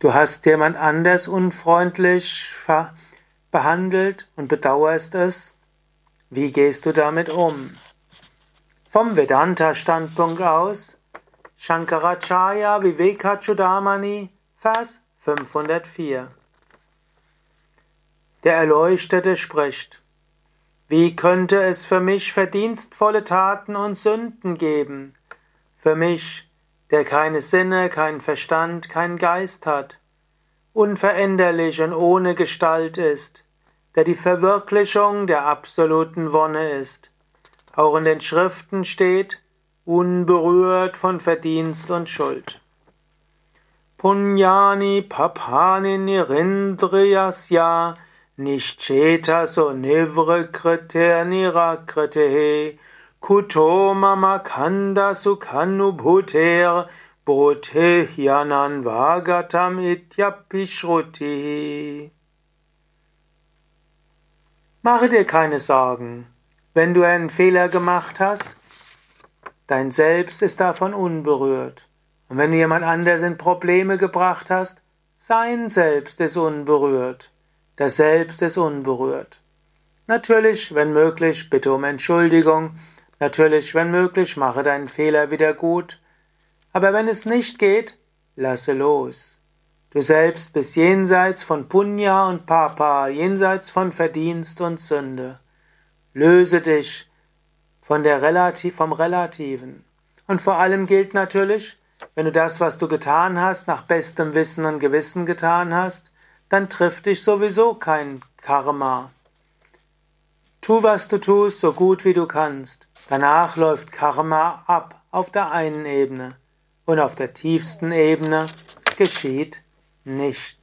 Du hast jemand anders unfreundlich behandelt und bedauerst es. Wie gehst du damit um? Vom Vedanta-Standpunkt aus, Shankaracharya Vivekachudamani, Vers 504. Der Erleuchtete spricht, wie könnte es für mich verdienstvolle Taten und Sünden geben? Für mich, der keine Sinne, kein Verstand, kein Geist hat, unveränderlich und ohne Gestalt ist, der die Verwirklichung der absoluten Wonne ist. Auch in den Schriften steht, unberührt von Verdienst und Schuld. Punyani papani nirindriyasya Nishcheta so nivrikrite nirakrite kuto mamakanda sukhanubhuter bodhe hyanan vagatam ityapishruti. Mache dir keine Sorgen. Wenn du einen Fehler gemacht hast, dein Selbst ist davon unberührt. Und wenn du jemand anders in Probleme gebracht hast, sein Selbst ist unberührt. Das Selbst ist unberührt. Natürlich, wenn möglich, bitte um Entschuldigung. Natürlich, wenn möglich, mache deinen Fehler wieder gut. Aber wenn es nicht geht, lasse los. Du selbst bist jenseits von Punya und Papa, jenseits von Verdienst und Sünde. Löse dich von der Relativ, vom Relativen. Und vor allem gilt natürlich, wenn du das, was du getan hast, nach bestem Wissen und Gewissen getan hast, dann trifft dich sowieso kein Karma. Tu, was du tust, so gut wie du kannst. Danach läuft Karma ab auf der einen Ebene und auf der tiefsten Ebene geschieht nichts.